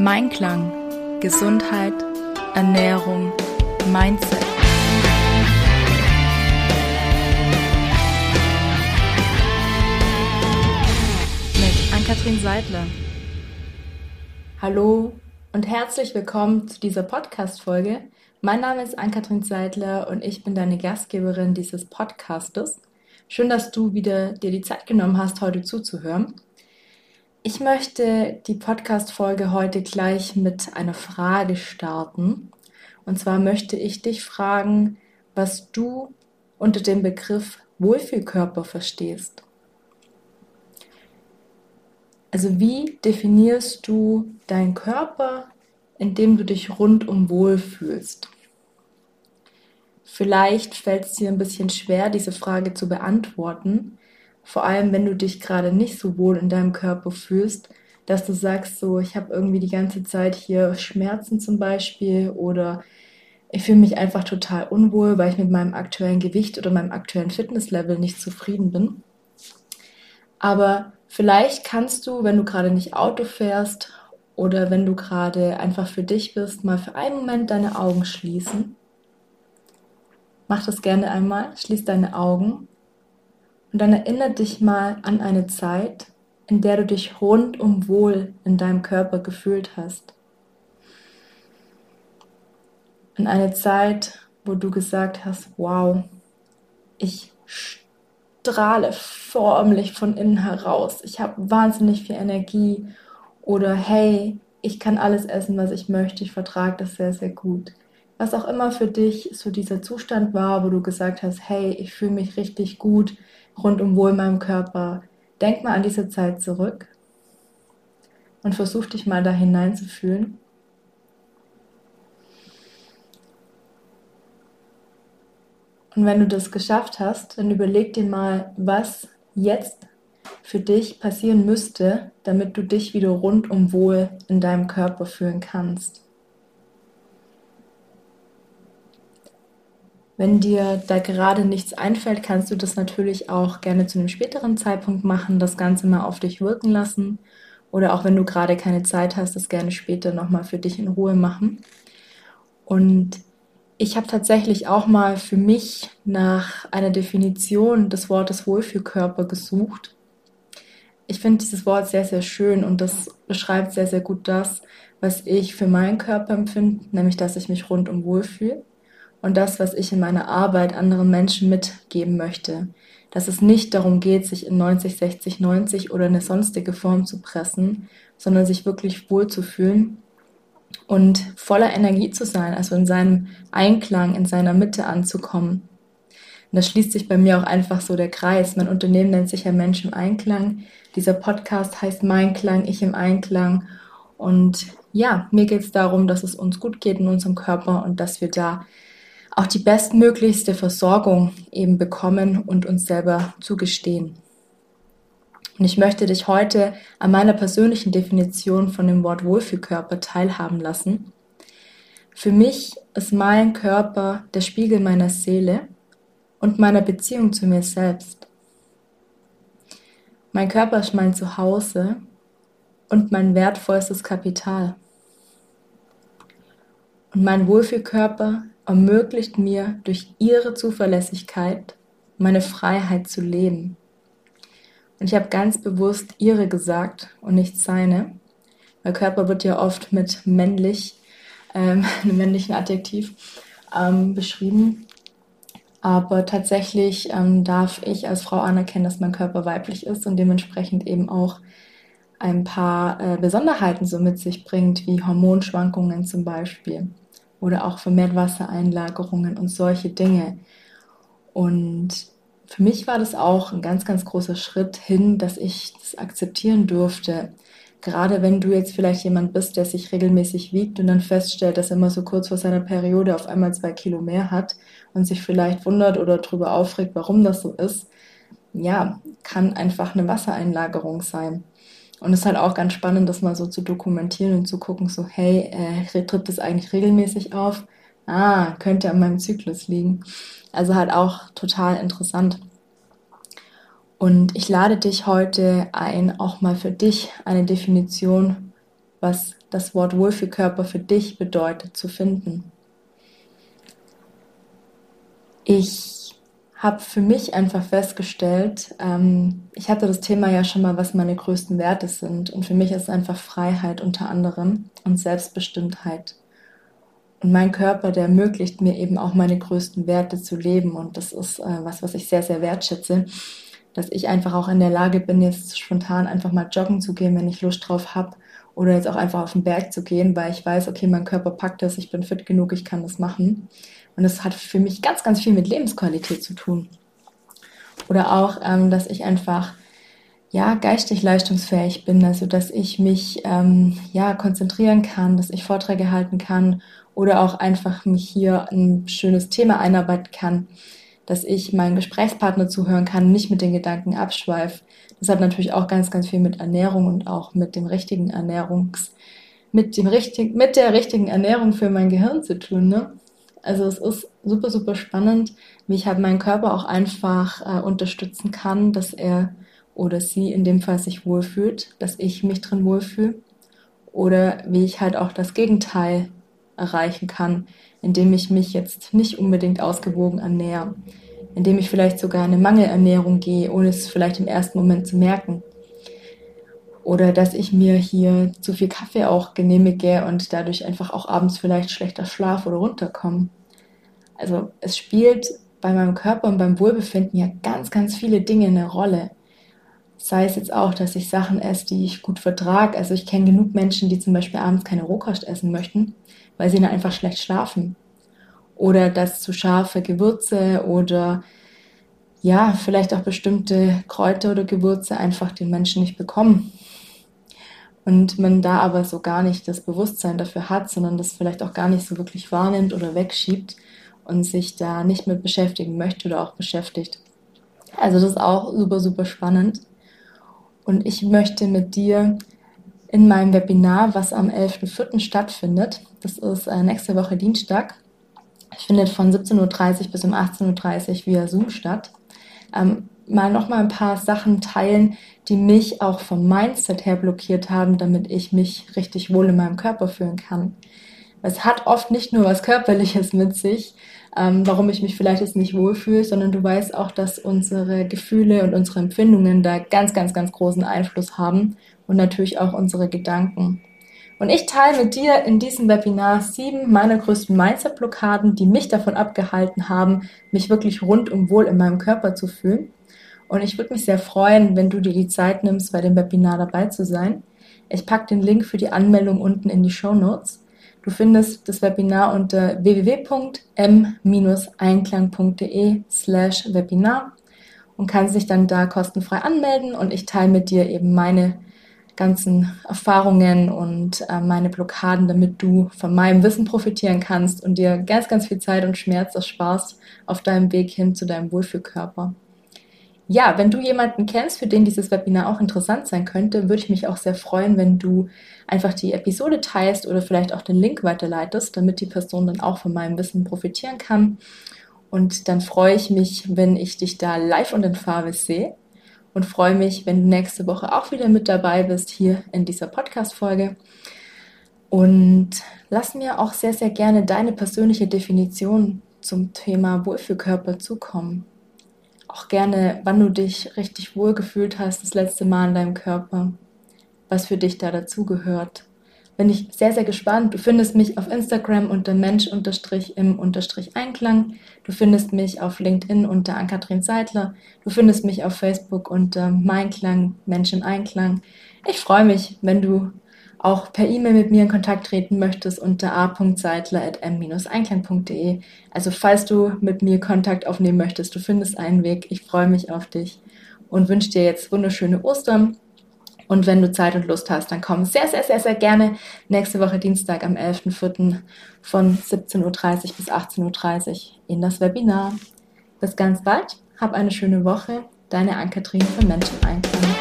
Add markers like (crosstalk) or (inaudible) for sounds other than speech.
Mein Klang, Gesundheit, Ernährung, Mindset. Mit Ann-Kathrin Seidler. Hallo und herzlich willkommen zu dieser Podcast-Folge. Mein Name ist Ann-Kathrin Seidler und ich bin deine Gastgeberin dieses Podcastes. Schön, dass du wieder dir die Zeit genommen hast, heute zuzuhören. Ich möchte die Podcast-Folge heute gleich mit einer Frage starten. Und zwar möchte ich dich fragen, was du unter dem Begriff Wohlfühlkörper verstehst. Also wie definierst du deinen Körper, indem du dich rundum wohlfühlst? Vielleicht fällt es dir ein bisschen schwer, diese Frage zu beantworten, vor allem wenn du dich gerade nicht so wohl in deinem Körper fühlst, dass du sagst, so, ich habe irgendwie die ganze Zeit hier Schmerzen zum Beispiel oder ich fühle mich einfach total unwohl, weil ich mit meinem aktuellen Gewicht oder meinem aktuellen Fitnesslevel nicht zufrieden bin. Aber vielleicht kannst du, wenn du gerade nicht Auto fährst oder wenn du gerade einfach für dich bist, mal für einen Moment deine Augen schließen. Mach das gerne einmal, schließ deine Augen und dann erinnere dich mal an eine Zeit, in der du dich rundum wohl in deinem Körper gefühlt hast. An eine Zeit, wo du gesagt hast, wow, ich strahle förmlich von innen heraus. Ich habe wahnsinnig viel Energie. Oder hey, ich kann alles essen, was ich möchte. Ich vertrage das sehr, sehr gut. Was auch immer für dich so dieser Zustand war, wo du gesagt hast, hey, ich fühle mich richtig gut rundum wohl in meinem Körper. Denk mal an diese Zeit zurück und versuch dich mal da hineinzufühlen. Und wenn du das geschafft hast, dann überleg dir mal, was jetzt für dich passieren müsste, damit du dich wieder rundum wohl in deinem Körper fühlen kannst. Wenn dir da gerade nichts einfällt, kannst du das natürlich auch gerne zu einem späteren Zeitpunkt machen, das Ganze mal auf dich wirken lassen. Oder auch wenn du gerade keine Zeit hast, das gerne später nochmal für dich in Ruhe machen. Und ich habe tatsächlich auch mal für mich nach einer Definition des Wortes Wohlfühlkörper gesucht. Ich finde dieses Wort sehr, sehr schön und das beschreibt sehr, sehr gut das, was ich für meinen Körper empfinde, nämlich dass ich mich rundum wohlfühle und das, was ich in meiner Arbeit anderen Menschen mitgeben möchte. Dass es nicht darum geht, sich in 90, 60, 90 oder eine sonstige Form zu pressen, sondern sich wirklich wohlzufühlen und voller Energie zu sein, also in seinem Einklang, in seiner Mitte anzukommen. Und das schließt sich bei mir auch einfach so der Kreis. Mein Unternehmen nennt sich ja Mensch im Einklang. Dieser Podcast heißt Mein Klang, ich im Einklang. Und ja, mir geht es darum, dass es uns gut geht in unserem Körper und dass wir da auch die bestmöglichste Versorgung eben bekommen und uns selber zugestehen. Und ich möchte dich heute an meiner persönlichen Definition von dem Wort Wohlfühlkörper teilhaben lassen. Für mich ist mein Körper der Spiegel meiner Seele und meiner Beziehung zu mir selbst. Mein Körper ist mein Zuhause und mein wertvollstes Kapital. Und mein Wohlfühlkörper ermöglicht mir durch ihre Zuverlässigkeit meine Freiheit zu leben. Und ich habe ganz bewusst ihre gesagt und nicht seine. Weil Körper wird ja oft mit männlich, ähm, (laughs) einem männlichen Adjektiv ähm, beschrieben. Aber tatsächlich ähm, darf ich als Frau anerkennen, dass mein Körper weiblich ist und dementsprechend eben auch ein paar äh, Besonderheiten so mit sich bringt, wie Hormonschwankungen zum Beispiel oder auch vermehrt Wassereinlagerungen und solche Dinge. Und für mich war das auch ein ganz, ganz großer Schritt hin, dass ich das akzeptieren durfte. Gerade wenn du jetzt vielleicht jemand bist, der sich regelmäßig wiegt und dann feststellt, dass er immer so kurz vor seiner Periode auf einmal zwei Kilo mehr hat und sich vielleicht wundert oder darüber aufregt, warum das so ist, ja, kann einfach eine Wassereinlagerung sein. Und es ist halt auch ganz spannend, das mal so zu dokumentieren und zu gucken, so, hey, äh, tritt das eigentlich regelmäßig auf? Ah, könnte an meinem Zyklus liegen. Also halt auch total interessant. Und ich lade dich heute ein, auch mal für dich eine Definition was das Wort Wohlfühlkörper für dich bedeutet, zu finden. Ich habe für mich einfach festgestellt, ähm, ich hatte das Thema ja schon mal, was meine größten Werte sind. Und für mich ist einfach Freiheit unter anderem und Selbstbestimmtheit. Und mein Körper, der ermöglicht mir eben auch meine größten Werte zu leben. Und das ist äh, was, was ich sehr, sehr wertschätze, dass ich einfach auch in der Lage bin, jetzt spontan einfach mal joggen zu gehen, wenn ich Lust drauf habe. Oder jetzt auch einfach auf den Berg zu gehen, weil ich weiß, okay, mein Körper packt das, ich bin fit genug, ich kann das machen. Und das hat für mich ganz, ganz viel mit Lebensqualität zu tun. Oder auch, ähm, dass ich einfach ja, geistig leistungsfähig bin, also dass ich mich ähm, ja, konzentrieren kann, dass ich Vorträge halten kann oder auch einfach mich hier ein schönes Thema einarbeiten kann, dass ich meinen Gesprächspartner zuhören kann, nicht mit den Gedanken abschweife. Das hat natürlich auch ganz, ganz viel mit Ernährung und auch mit dem richtigen Ernährungs, mit dem richtigen, mit der richtigen Ernährung für mein Gehirn zu tun. Ne? Also es ist super, super spannend, wie ich halt meinen Körper auch einfach äh, unterstützen kann, dass er oder sie in dem Fall sich wohlfühlt, dass ich mich drin wohlfühle. Oder wie ich halt auch das Gegenteil erreichen kann, indem ich mich jetzt nicht unbedingt ausgewogen ernähre, indem ich vielleicht sogar eine Mangelernährung gehe, ohne es vielleicht im ersten Moment zu merken. Oder dass ich mir hier zu viel Kaffee auch genehmige und dadurch einfach auch abends vielleicht schlechter Schlaf oder runterkomme. Also es spielt bei meinem Körper und beim Wohlbefinden ja ganz, ganz viele Dinge eine Rolle. Sei es jetzt auch, dass ich Sachen esse, die ich gut vertrage. Also ich kenne genug Menschen, die zum Beispiel abends keine Rohkost essen möchten, weil sie dann einfach schlecht schlafen. Oder dass zu scharfe Gewürze oder ja, vielleicht auch bestimmte Kräuter oder Gewürze einfach den Menschen nicht bekommen und man da aber so gar nicht das Bewusstsein dafür hat, sondern das vielleicht auch gar nicht so wirklich wahrnimmt oder wegschiebt und sich da nicht mit beschäftigen möchte oder auch beschäftigt. Also das ist auch super, super spannend. Und ich möchte mit dir in meinem Webinar, was am 11.04. stattfindet, das ist äh, nächste Woche Dienstag, findet von 17.30 Uhr bis um 18.30 Uhr via Zoom statt, ähm, mal noch mal ein paar Sachen teilen, die mich auch vom Mindset her blockiert haben, damit ich mich richtig wohl in meinem Körper fühlen kann. Es hat oft nicht nur was Körperliches mit sich, ähm, warum ich mich vielleicht jetzt nicht wohlfühle, sondern du weißt auch, dass unsere Gefühle und unsere Empfindungen da ganz, ganz, ganz großen Einfluss haben und natürlich auch unsere Gedanken. Und ich teile mit dir in diesem Webinar sieben meiner größten Mindset-Blockaden, die mich davon abgehalten haben, mich wirklich rundum wohl in meinem Körper zu fühlen. Und ich würde mich sehr freuen, wenn du dir die Zeit nimmst, bei dem Webinar dabei zu sein. Ich packe den Link für die Anmeldung unten in die Show Notes. Du findest das Webinar unter www.m-einklang.de slash Webinar und kannst dich dann da kostenfrei anmelden und ich teile mit dir eben meine ganzen Erfahrungen und äh, meine Blockaden, damit du von meinem Wissen profitieren kannst und dir ganz, ganz viel Zeit und Schmerz ersparst auf deinem Weg hin zu deinem Wohlfühlkörper. Ja, wenn du jemanden kennst, für den dieses Webinar auch interessant sein könnte, würde ich mich auch sehr freuen, wenn du einfach die Episode teilst oder vielleicht auch den Link weiterleitest, damit die Person dann auch von meinem Wissen profitieren kann. Und dann freue ich mich, wenn ich dich da live und in Farbe sehe und freue mich, wenn du nächste Woche auch wieder mit dabei bist hier in dieser Podcast-Folge. Und lass mir auch sehr, sehr gerne deine persönliche Definition zum Thema Wohlfühlkörper zukommen auch gerne, wann du dich richtig wohl gefühlt hast, das letzte Mal in deinem Körper, was für dich da dazugehört. Bin ich sehr, sehr gespannt. Du findest mich auf Instagram unter Mensch-im-Einklang. Du findest mich auf LinkedIn unter Ann-Kathrin Seidler. Du findest mich auf Facebook unter Meinklang, Mensch im Einklang. Ich freue mich, wenn du auch per E-Mail mit mir in Kontakt treten möchtest unter a.seidler.m-einklang.de. Also falls du mit mir Kontakt aufnehmen möchtest, du findest einen Weg. Ich freue mich auf dich und wünsche dir jetzt wunderschöne Ostern. Und wenn du Zeit und Lust hast, dann komm sehr, sehr, sehr, sehr gerne nächste Woche Dienstag am 11.04. von 17.30 Uhr bis 18.30 Uhr in das Webinar. Bis ganz bald, hab eine schöne Woche. Deine Ann-Kathrin von Menschen Einklang.